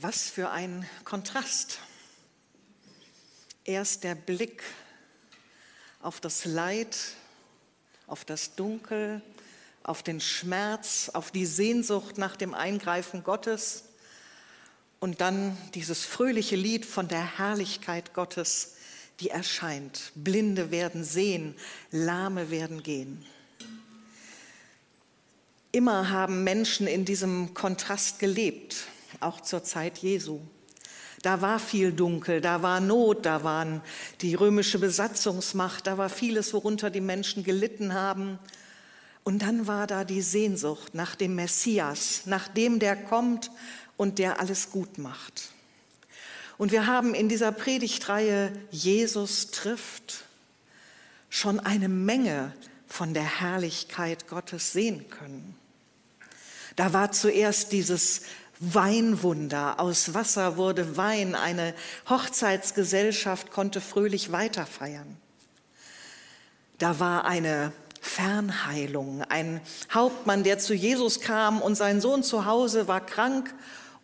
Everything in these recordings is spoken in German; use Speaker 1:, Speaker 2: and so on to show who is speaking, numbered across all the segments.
Speaker 1: Was für ein Kontrast. Erst der Blick auf das Leid, auf das Dunkel, auf den Schmerz, auf die Sehnsucht nach dem Eingreifen Gottes und dann dieses fröhliche Lied von der Herrlichkeit Gottes, die erscheint. Blinde werden sehen, Lahme werden gehen. Immer haben Menschen in diesem Kontrast gelebt auch zur Zeit Jesu. Da war viel Dunkel, da war Not, da waren die römische Besatzungsmacht, da war vieles, worunter die Menschen gelitten haben. Und dann war da die Sehnsucht nach dem Messias, nach dem, der kommt und der alles gut macht. Und wir haben in dieser Predigtreihe Jesus trifft schon eine Menge von der Herrlichkeit Gottes sehen können. Da war zuerst dieses Weinwunder. Aus Wasser wurde Wein. Eine Hochzeitsgesellschaft konnte fröhlich weiterfeiern. Da war eine Fernheilung. Ein Hauptmann, der zu Jesus kam und sein Sohn zu Hause war krank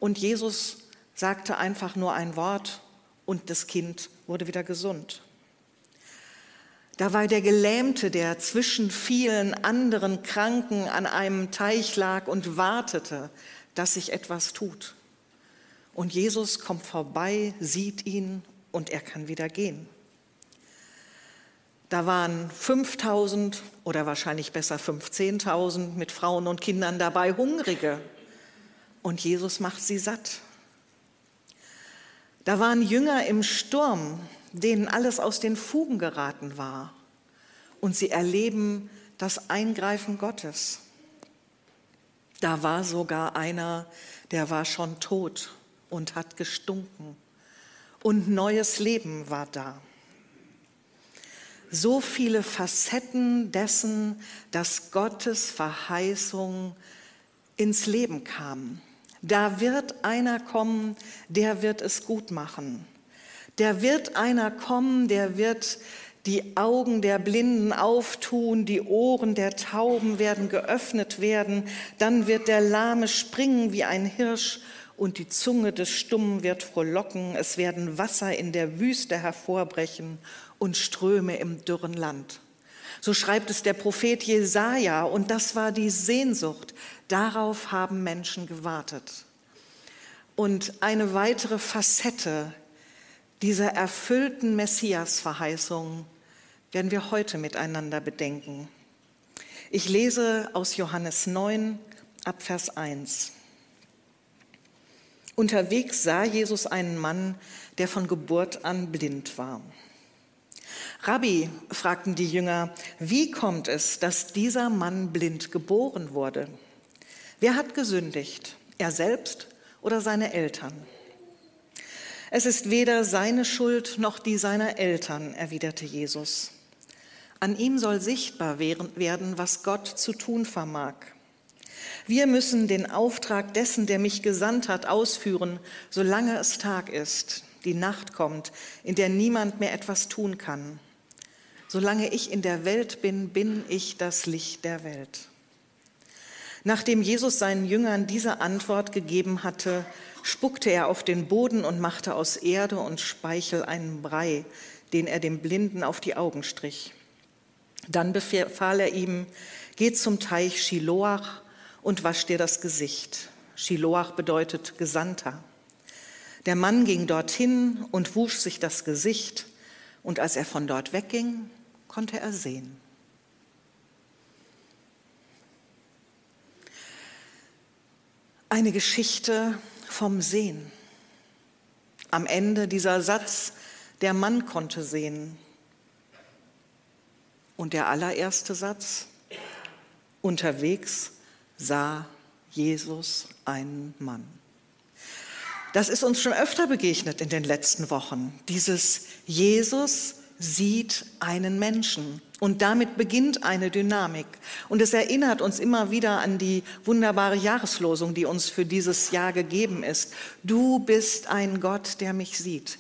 Speaker 1: und Jesus sagte einfach nur ein Wort und das Kind wurde wieder gesund. Da war der Gelähmte, der zwischen vielen anderen Kranken an einem Teich lag und wartete, dass sich etwas tut. Und Jesus kommt vorbei, sieht ihn und er kann wieder gehen. Da waren 5000 oder wahrscheinlich besser 15.000 mit Frauen und Kindern dabei, Hungrige. Und Jesus macht sie satt. Da waren Jünger im Sturm, denen alles aus den Fugen geraten war. Und sie erleben das Eingreifen Gottes. Da war sogar einer, der war schon tot und hat gestunken. Und neues Leben war da. So viele Facetten dessen, dass Gottes Verheißung ins Leben kam. Da wird einer kommen, der wird es gut machen. Der wird einer kommen, der wird die Augen der Blinden auftun, die Ohren der Tauben werden geöffnet werden, dann wird der Lahme springen wie ein Hirsch und die Zunge des Stummen wird frohlocken, es werden Wasser in der Wüste hervorbrechen und Ströme im dürren Land. So schreibt es der Prophet Jesaja und das war die Sehnsucht. Darauf haben Menschen gewartet. Und eine weitere Facette dieser erfüllten Messias-Verheißung werden wir heute miteinander bedenken. Ich lese aus Johannes 9 ab Vers 1. Unterwegs sah Jesus einen Mann, der von Geburt an blind war. Rabbi, fragten die Jünger, wie kommt es, dass dieser Mann blind geboren wurde? Wer hat gesündigt, er selbst oder seine Eltern? Es ist weder seine Schuld noch die seiner Eltern, erwiderte Jesus. An ihm soll sichtbar werden, was Gott zu tun vermag. Wir müssen den Auftrag dessen, der mich gesandt hat, ausführen, solange es Tag ist, die Nacht kommt, in der niemand mehr etwas tun kann. Solange ich in der Welt bin, bin ich das Licht der Welt. Nachdem Jesus seinen Jüngern diese Antwort gegeben hatte, spuckte er auf den Boden und machte aus Erde und Speichel einen Brei, den er dem Blinden auf die Augen strich. Dann befahl er ihm, geh zum Teich Shiloach und wasch dir das Gesicht. Shiloach bedeutet Gesandter. Der Mann ging dorthin und wusch sich das Gesicht, und als er von dort wegging, konnte er sehen. Eine Geschichte vom Sehen. Am Ende dieser Satz, der Mann konnte sehen. Und der allererste Satz, unterwegs sah Jesus einen Mann. Das ist uns schon öfter begegnet in den letzten Wochen. Dieses Jesus sieht einen Menschen. Und damit beginnt eine Dynamik. Und es erinnert uns immer wieder an die wunderbare Jahreslosung, die uns für dieses Jahr gegeben ist. Du bist ein Gott, der mich sieht.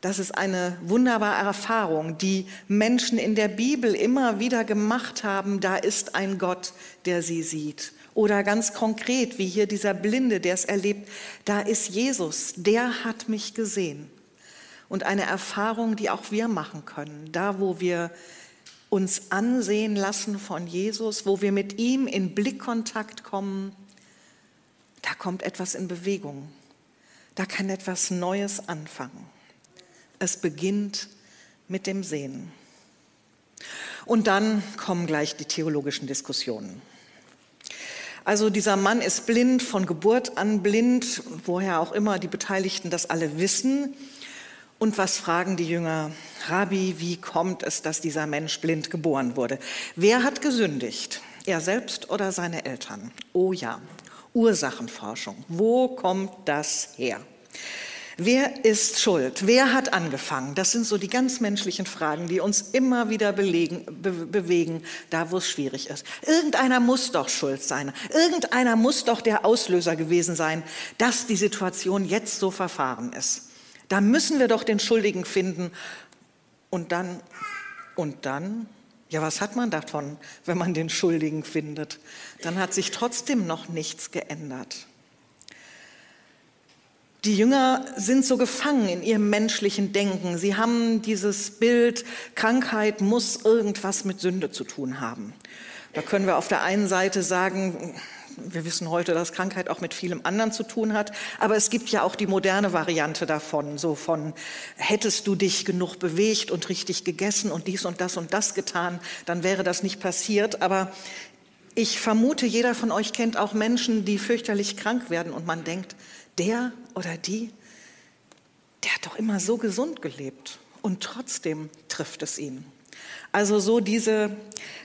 Speaker 1: Das ist eine wunderbare Erfahrung, die Menschen in der Bibel immer wieder gemacht haben. Da ist ein Gott, der sie sieht. Oder ganz konkret, wie hier dieser Blinde, der es erlebt, da ist Jesus, der hat mich gesehen. Und eine Erfahrung, die auch wir machen können, da wo wir uns ansehen lassen von Jesus, wo wir mit ihm in Blickkontakt kommen, da kommt etwas in Bewegung. Da kann etwas Neues anfangen. Es beginnt mit dem Sehen. Und dann kommen gleich die theologischen Diskussionen. Also dieser Mann ist blind, von Geburt an blind, woher auch immer die Beteiligten das alle wissen. Und was fragen die Jünger? Rabbi, wie kommt es, dass dieser Mensch blind geboren wurde? Wer hat gesündigt? Er selbst oder seine Eltern? Oh ja, Ursachenforschung. Wo kommt das her? Wer ist schuld? Wer hat angefangen? Das sind so die ganz menschlichen Fragen, die uns immer wieder belegen, be bewegen, da wo es schwierig ist. Irgendeiner muss doch schuld sein. Irgendeiner muss doch der Auslöser gewesen sein, dass die Situation jetzt so verfahren ist. Da müssen wir doch den Schuldigen finden. Und dann, und dann, ja, was hat man davon, wenn man den Schuldigen findet? Dann hat sich trotzdem noch nichts geändert. Die Jünger sind so gefangen in ihrem menschlichen Denken. Sie haben dieses Bild, Krankheit muss irgendwas mit Sünde zu tun haben. Da können wir auf der einen Seite sagen, wir wissen heute, dass Krankheit auch mit vielem anderen zu tun hat, aber es gibt ja auch die moderne Variante davon, so von hättest du dich genug bewegt und richtig gegessen und dies und das und das getan, dann wäre das nicht passiert. Aber ich vermute, jeder von euch kennt auch Menschen, die fürchterlich krank werden und man denkt, der oder die, der hat doch immer so gesund gelebt und trotzdem trifft es ihn. Also so diese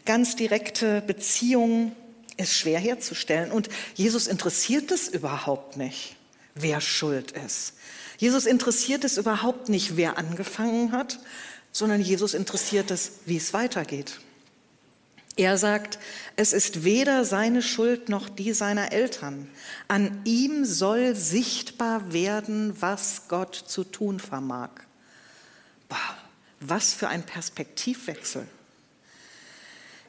Speaker 1: ganz direkte Beziehung ist schwer herzustellen und Jesus interessiert es überhaupt nicht, wer schuld ist. Jesus interessiert es überhaupt nicht, wer angefangen hat, sondern Jesus interessiert es, wie es weitergeht. Er sagt, es ist weder seine Schuld noch die seiner Eltern. An ihm soll sichtbar werden, was Gott zu tun vermag. Boah, was für ein Perspektivwechsel.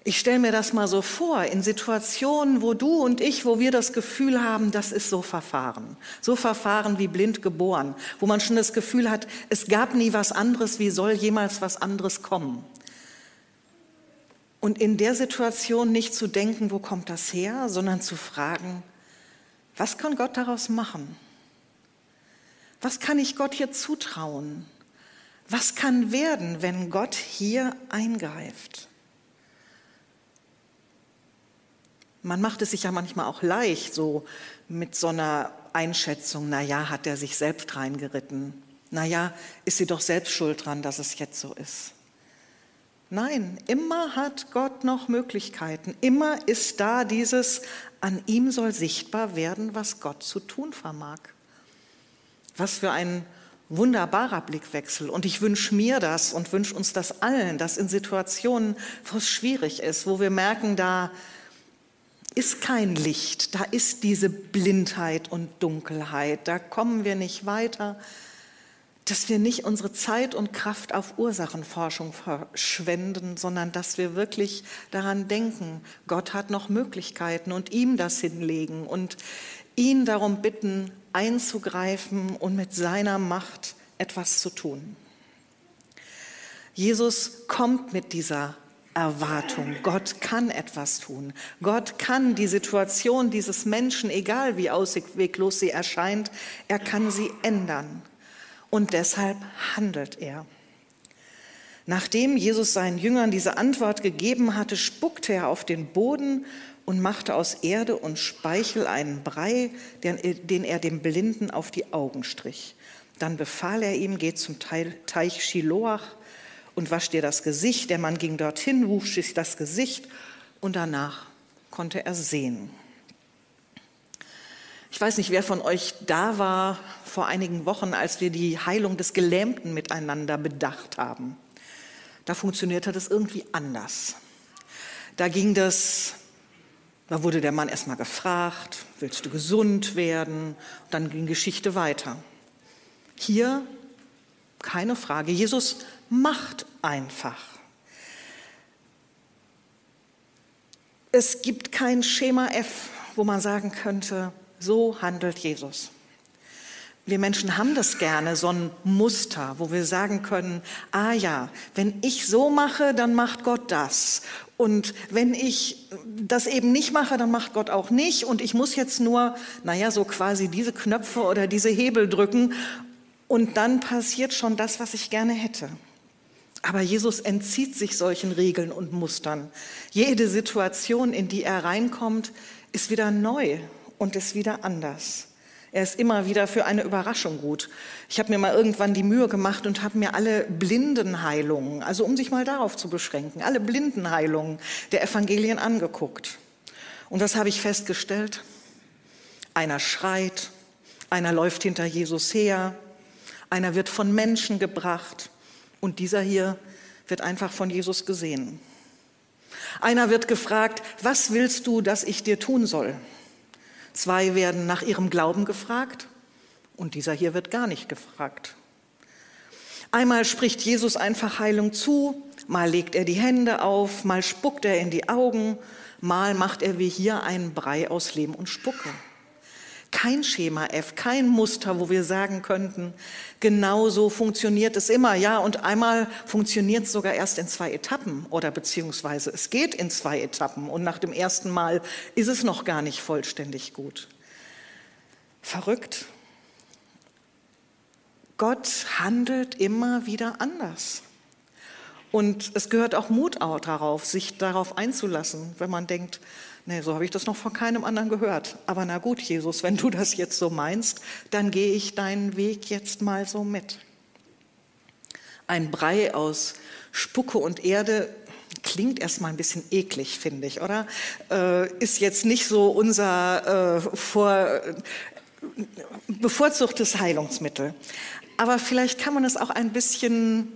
Speaker 1: Ich stelle mir das mal so vor, in Situationen, wo du und ich, wo wir das Gefühl haben, das ist so verfahren, so verfahren wie blind geboren, wo man schon das Gefühl hat, es gab nie was anderes, wie soll jemals was anderes kommen? Und in der Situation nicht zu denken, wo kommt das her, sondern zu fragen, was kann Gott daraus machen? Was kann ich Gott hier zutrauen? Was kann werden, wenn Gott hier eingreift? Man macht es sich ja manchmal auch leicht, so mit so einer Einschätzung, na ja, hat er sich selbst reingeritten? Na ja, ist sie doch selbst schuld dran, dass es jetzt so ist? Nein, immer hat Gott noch Möglichkeiten. Immer ist da dieses, an ihm soll sichtbar werden, was Gott zu tun vermag. Was für ein wunderbarer Blickwechsel. Und ich wünsche mir das und wünsche uns das allen, dass in Situationen, wo es schwierig ist, wo wir merken, da ist kein Licht, da ist diese Blindheit und Dunkelheit, da kommen wir nicht weiter, dass wir nicht unsere Zeit und Kraft auf Ursachenforschung verschwenden, sondern dass wir wirklich daran denken, Gott hat noch Möglichkeiten und ihm das hinlegen und ihn darum bitten, einzugreifen und mit seiner Macht etwas zu tun. Jesus kommt mit dieser Erwartung. Gott kann etwas tun. Gott kann die Situation dieses Menschen, egal wie ausweglos sie erscheint, er kann sie ändern und deshalb handelt er. Nachdem Jesus seinen Jüngern diese Antwort gegeben hatte, spuckte er auf den Boden und machte aus Erde und Speichel einen Brei, den er dem Blinden auf die Augen strich. Dann befahl er ihm, geh zum Teich Shiloach und wasch dir das Gesicht. Der Mann ging dorthin, wusch sich das Gesicht und danach konnte er sehen. Ich weiß nicht, wer von euch da war vor einigen Wochen, als wir die Heilung des Gelähmten miteinander bedacht haben. Da funktionierte das irgendwie anders. Da ging das, da wurde der Mann erstmal gefragt, willst du gesund werden? Und dann ging Geschichte weiter. Hier keine Frage. Jesus macht einfach. Es gibt kein Schema F wo man sagen könnte, so handelt Jesus. Wir Menschen haben das gerne, so ein Muster, wo wir sagen können, ah ja, wenn ich so mache, dann macht Gott das. Und wenn ich das eben nicht mache, dann macht Gott auch nicht. Und ich muss jetzt nur, naja, so quasi diese Knöpfe oder diese Hebel drücken. Und dann passiert schon das, was ich gerne hätte. Aber Jesus entzieht sich solchen Regeln und Mustern. Jede Situation, in die er reinkommt, ist wieder neu und ist wieder anders. Er ist immer wieder für eine Überraschung gut. Ich habe mir mal irgendwann die Mühe gemacht und habe mir alle Blindenheilungen, also um sich mal darauf zu beschränken, alle Blindenheilungen der Evangelien angeguckt. Und das habe ich festgestellt. Einer schreit, einer läuft hinter Jesus her, einer wird von Menschen gebracht und dieser hier wird einfach von Jesus gesehen. Einer wird gefragt, was willst du, dass ich dir tun soll? Zwei werden nach ihrem Glauben gefragt und dieser hier wird gar nicht gefragt. Einmal spricht Jesus einfach Heilung zu, mal legt er die Hände auf, mal spuckt er in die Augen, mal macht er wie hier einen Brei aus Lehm und Spucke. Kein Schema F, kein Muster, wo wir sagen könnten, genau so funktioniert es immer. Ja, und einmal funktioniert es sogar erst in zwei Etappen oder beziehungsweise es geht in zwei Etappen und nach dem ersten Mal ist es noch gar nicht vollständig gut. Verrückt. Gott handelt immer wieder anders. Und es gehört auch Mut darauf, sich darauf einzulassen, wenn man denkt, Nee, so habe ich das noch von keinem anderen gehört. Aber na gut, Jesus, wenn du das jetzt so meinst, dann gehe ich deinen Weg jetzt mal so mit. Ein Brei aus Spucke und Erde klingt erstmal ein bisschen eklig, finde ich, oder? Äh, ist jetzt nicht so unser äh, vor, bevorzugtes Heilungsmittel. Aber vielleicht kann man es auch ein bisschen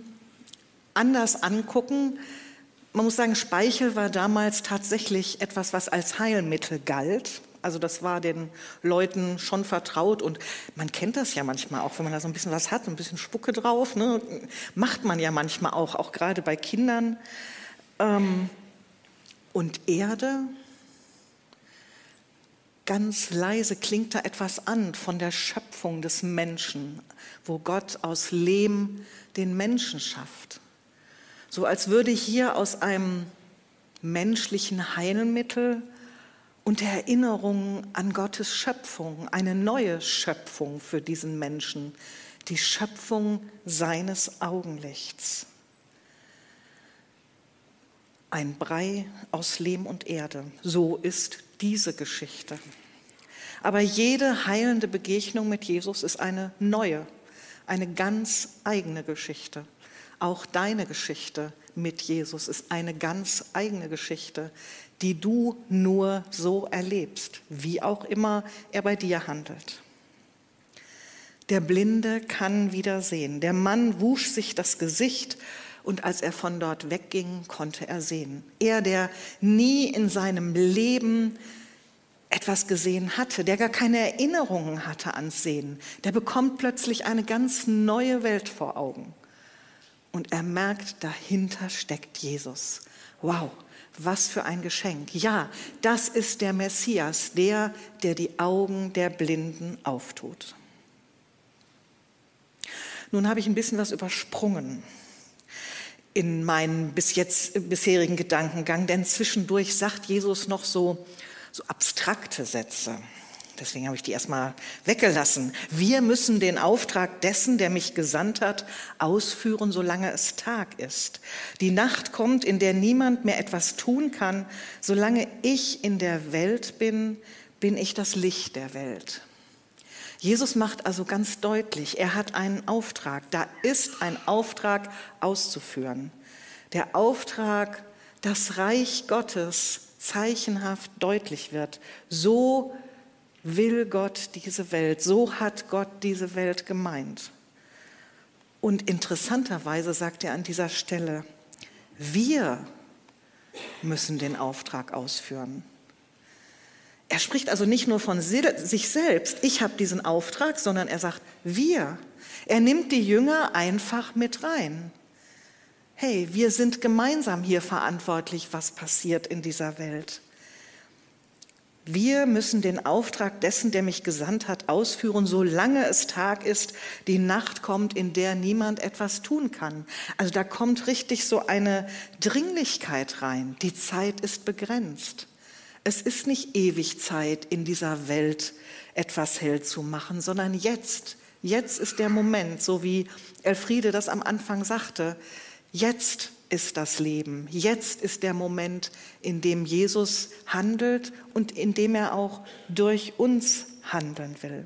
Speaker 1: anders angucken man muss sagen, Speichel war damals tatsächlich etwas, was als Heilmittel galt. Also das war den Leuten schon vertraut und man kennt das ja manchmal auch, wenn man da so ein bisschen was hat, ein bisschen Spucke drauf, ne? macht man ja manchmal auch, auch gerade bei Kindern. Ähm, und Erde, ganz leise klingt da etwas an von der Schöpfung des Menschen, wo Gott aus Lehm den Menschen schafft. So als würde hier aus einem menschlichen Heilmittel und der Erinnerung an Gottes Schöpfung, eine neue Schöpfung für diesen Menschen, die Schöpfung seines Augenlichts. Ein Brei aus Lehm und Erde, so ist diese Geschichte. Aber jede heilende Begegnung mit Jesus ist eine neue, eine ganz eigene Geschichte. Auch deine Geschichte mit Jesus ist eine ganz eigene Geschichte, die du nur so erlebst, wie auch immer er bei dir handelt. Der Blinde kann wieder sehen. Der Mann wusch sich das Gesicht und als er von dort wegging, konnte er sehen. Er, der nie in seinem Leben etwas gesehen hatte, der gar keine Erinnerungen hatte ans Sehen, der bekommt plötzlich eine ganz neue Welt vor Augen und er merkt, dahinter steckt Jesus. Wow, was für ein Geschenk. Ja, das ist der Messias, der, der die Augen der Blinden auftut. Nun habe ich ein bisschen was übersprungen in meinen bis jetzt bisherigen Gedankengang, denn zwischendurch sagt Jesus noch so, so abstrakte Sätze. Deswegen habe ich die erstmal weggelassen. Wir müssen den Auftrag dessen, der mich gesandt hat, ausführen, solange es Tag ist. Die Nacht kommt, in der niemand mehr etwas tun kann. Solange ich in der Welt bin, bin ich das Licht der Welt. Jesus macht also ganz deutlich, er hat einen Auftrag. Da ist ein Auftrag auszuführen. Der Auftrag, das Reich Gottes zeichenhaft deutlich wird. So will Gott diese Welt. So hat Gott diese Welt gemeint. Und interessanterweise sagt er an dieser Stelle, wir müssen den Auftrag ausführen. Er spricht also nicht nur von sich selbst, ich habe diesen Auftrag, sondern er sagt, wir. Er nimmt die Jünger einfach mit rein. Hey, wir sind gemeinsam hier verantwortlich, was passiert in dieser Welt. Wir müssen den Auftrag dessen, der mich gesandt hat, ausführen, solange es Tag ist, die Nacht kommt, in der niemand etwas tun kann. Also da kommt richtig so eine Dringlichkeit rein. Die Zeit ist begrenzt. Es ist nicht ewig Zeit, in dieser Welt etwas hell zu machen, sondern jetzt. Jetzt ist der Moment, so wie Elfriede das am Anfang sagte. Jetzt ist das Leben. Jetzt ist der Moment, in dem Jesus handelt und in dem er auch durch uns handeln will.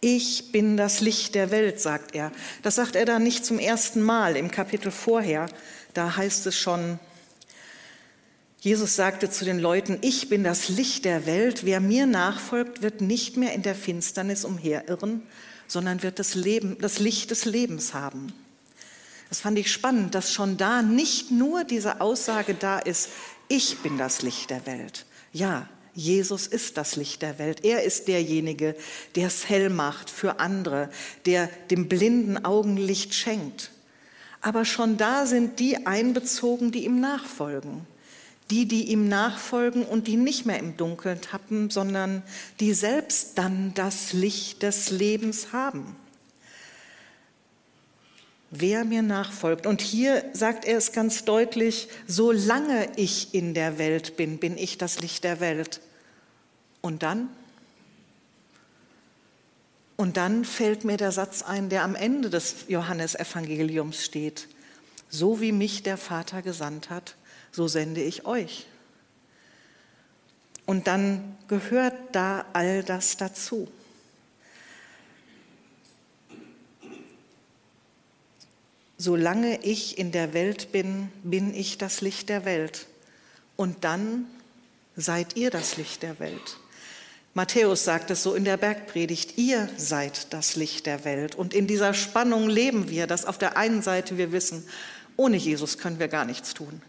Speaker 1: Ich bin das Licht der Welt, sagt er. Das sagt er da nicht zum ersten Mal im Kapitel vorher. Da heißt es schon, Jesus sagte zu den Leuten, ich bin das Licht der Welt. Wer mir nachfolgt, wird nicht mehr in der Finsternis umherirren, sondern wird das, Leben, das Licht des Lebens haben. Das fand ich spannend, dass schon da nicht nur diese Aussage da ist, ich bin das Licht der Welt. Ja, Jesus ist das Licht der Welt. Er ist derjenige, der es hell macht für andere, der dem blinden Augenlicht schenkt. Aber schon da sind die einbezogen, die ihm nachfolgen. Die, die ihm nachfolgen und die nicht mehr im Dunkeln tappen, sondern die selbst dann das Licht des Lebens haben wer mir nachfolgt. Und hier sagt er es ganz deutlich, solange ich in der Welt bin, bin ich das Licht der Welt. Und dann? Und dann fällt mir der Satz ein, der am Ende des Johannesevangeliums steht. So wie mich der Vater gesandt hat, so sende ich euch. Und dann gehört da all das dazu. Solange ich in der Welt bin, bin ich das Licht der Welt. Und dann seid ihr das Licht der Welt. Matthäus sagt es so in der Bergpredigt, ihr seid das Licht der Welt. Und in dieser Spannung leben wir, dass auf der einen Seite wir wissen, ohne Jesus können wir gar nichts tun.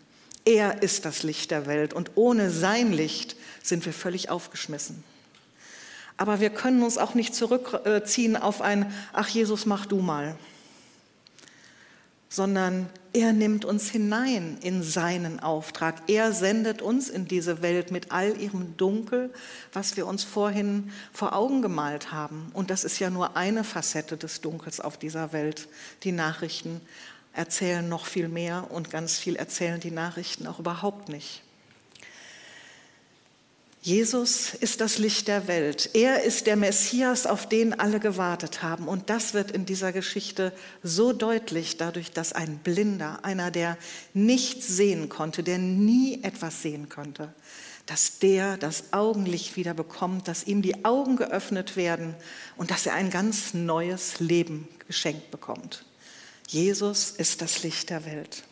Speaker 1: Er ist das Licht der Welt und ohne sein Licht sind wir völlig aufgeschmissen. Aber wir können uns auch nicht zurückziehen auf ein, ach Jesus, mach du mal sondern er nimmt uns hinein in seinen Auftrag. Er sendet uns in diese Welt mit all ihrem Dunkel, was wir uns vorhin vor Augen gemalt haben. Und das ist ja nur eine Facette des Dunkels auf dieser Welt. Die Nachrichten erzählen noch viel mehr und ganz viel erzählen die Nachrichten auch überhaupt nicht. Jesus ist das Licht der Welt. Er ist der Messias, auf den alle gewartet haben. Und das wird in dieser Geschichte so deutlich, dadurch, dass ein Blinder, einer, der nichts sehen konnte, der nie etwas sehen konnte, dass der das Augenlicht wieder bekommt, dass ihm die Augen geöffnet werden und dass er ein ganz neues Leben geschenkt bekommt. Jesus ist das Licht der Welt.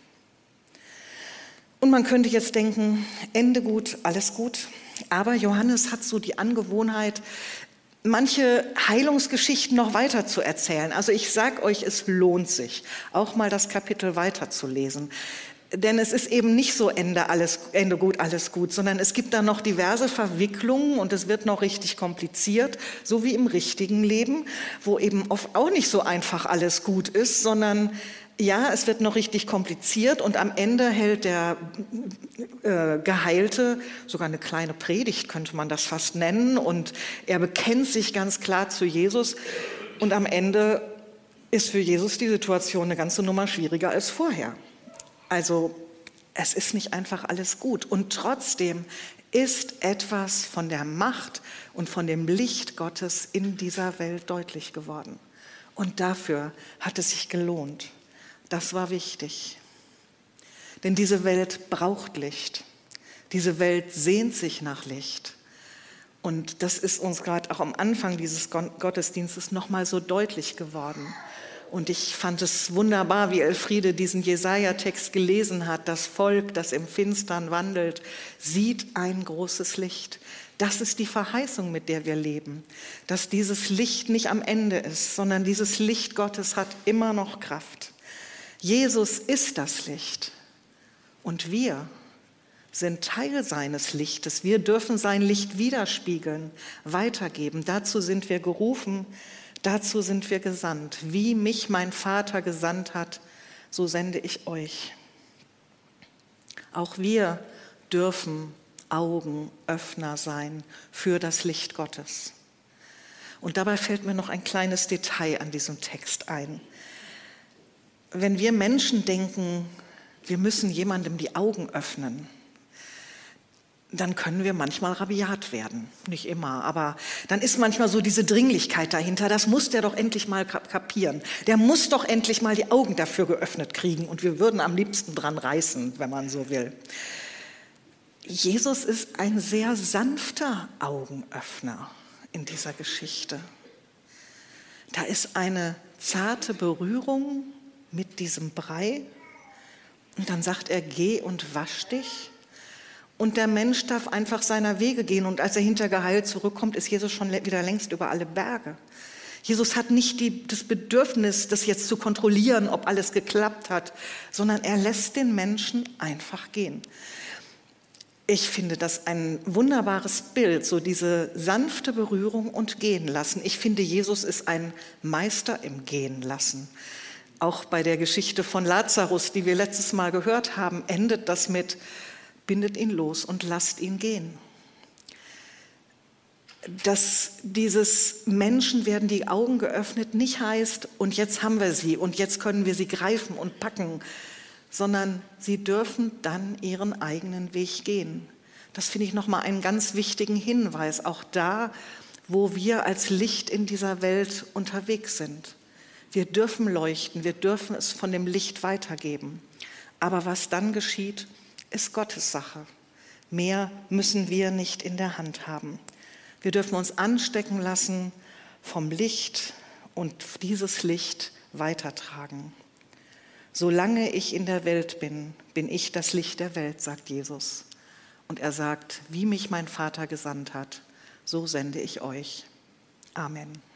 Speaker 1: Und man könnte jetzt denken, Ende gut, alles gut. Aber Johannes hat so die Angewohnheit, manche Heilungsgeschichten noch weiter zu erzählen. Also ich sage euch, es lohnt sich, auch mal das Kapitel weiterzulesen. Denn es ist eben nicht so Ende, alles, Ende gut, alles gut, sondern es gibt da noch diverse Verwicklungen und es wird noch richtig kompliziert, so wie im richtigen Leben, wo eben oft auch nicht so einfach alles gut ist, sondern ja, es wird noch richtig kompliziert und am Ende hält der äh, Geheilte sogar eine kleine Predigt, könnte man das fast nennen, und er bekennt sich ganz klar zu Jesus und am Ende ist für Jesus die Situation eine ganze Nummer schwieriger als vorher. Also es ist nicht einfach alles gut und trotzdem ist etwas von der Macht und von dem Licht Gottes in dieser Welt deutlich geworden. Und dafür hat es sich gelohnt. Das war wichtig. Denn diese Welt braucht Licht. Diese Welt sehnt sich nach Licht. Und das ist uns gerade auch am Anfang dieses Gottesdienstes nochmal so deutlich geworden. Und ich fand es wunderbar, wie Elfriede diesen Jesaja-Text gelesen hat. Das Volk, das im Finstern wandelt, sieht ein großes Licht. Das ist die Verheißung, mit der wir leben. Dass dieses Licht nicht am Ende ist, sondern dieses Licht Gottes hat immer noch Kraft. Jesus ist das Licht und wir sind Teil seines Lichtes. Wir dürfen sein Licht widerspiegeln, weitergeben. Dazu sind wir gerufen, dazu sind wir gesandt. Wie mich mein Vater gesandt hat, so sende ich euch. Auch wir dürfen Augenöffner sein für das Licht Gottes. Und dabei fällt mir noch ein kleines Detail an diesem Text ein. Wenn wir Menschen denken, wir müssen jemandem die Augen öffnen, dann können wir manchmal rabiat werden. Nicht immer, aber dann ist manchmal so diese Dringlichkeit dahinter. Das muss der doch endlich mal kapieren. Der muss doch endlich mal die Augen dafür geöffnet kriegen und wir würden am liebsten dran reißen, wenn man so will. Jesus ist ein sehr sanfter Augenöffner in dieser Geschichte. Da ist eine zarte Berührung mit diesem Brei und dann sagt er, geh und wasch dich. Und der Mensch darf einfach seiner Wege gehen. Und als er hintergeheilt zurückkommt, ist Jesus schon wieder längst über alle Berge. Jesus hat nicht die, das Bedürfnis, das jetzt zu kontrollieren, ob alles geklappt hat, sondern er lässt den Menschen einfach gehen. Ich finde das ein wunderbares Bild, so diese sanfte Berührung und gehen lassen. Ich finde, Jesus ist ein Meister im Gehen lassen. Auch bei der Geschichte von Lazarus, die wir letztes Mal gehört haben, endet das mit, bindet ihn los und lasst ihn gehen. Dass dieses Menschen werden die Augen geöffnet nicht heißt, und jetzt haben wir sie und jetzt können wir sie greifen und packen, sondern sie dürfen dann ihren eigenen Weg gehen. Das finde ich nochmal einen ganz wichtigen Hinweis, auch da, wo wir als Licht in dieser Welt unterwegs sind. Wir dürfen leuchten, wir dürfen es von dem Licht weitergeben. Aber was dann geschieht, ist Gottes Sache. Mehr müssen wir nicht in der Hand haben. Wir dürfen uns anstecken lassen vom Licht und dieses Licht weitertragen. Solange ich in der Welt bin, bin ich das Licht der Welt, sagt Jesus. Und er sagt, wie mich mein Vater gesandt hat, so sende ich euch. Amen.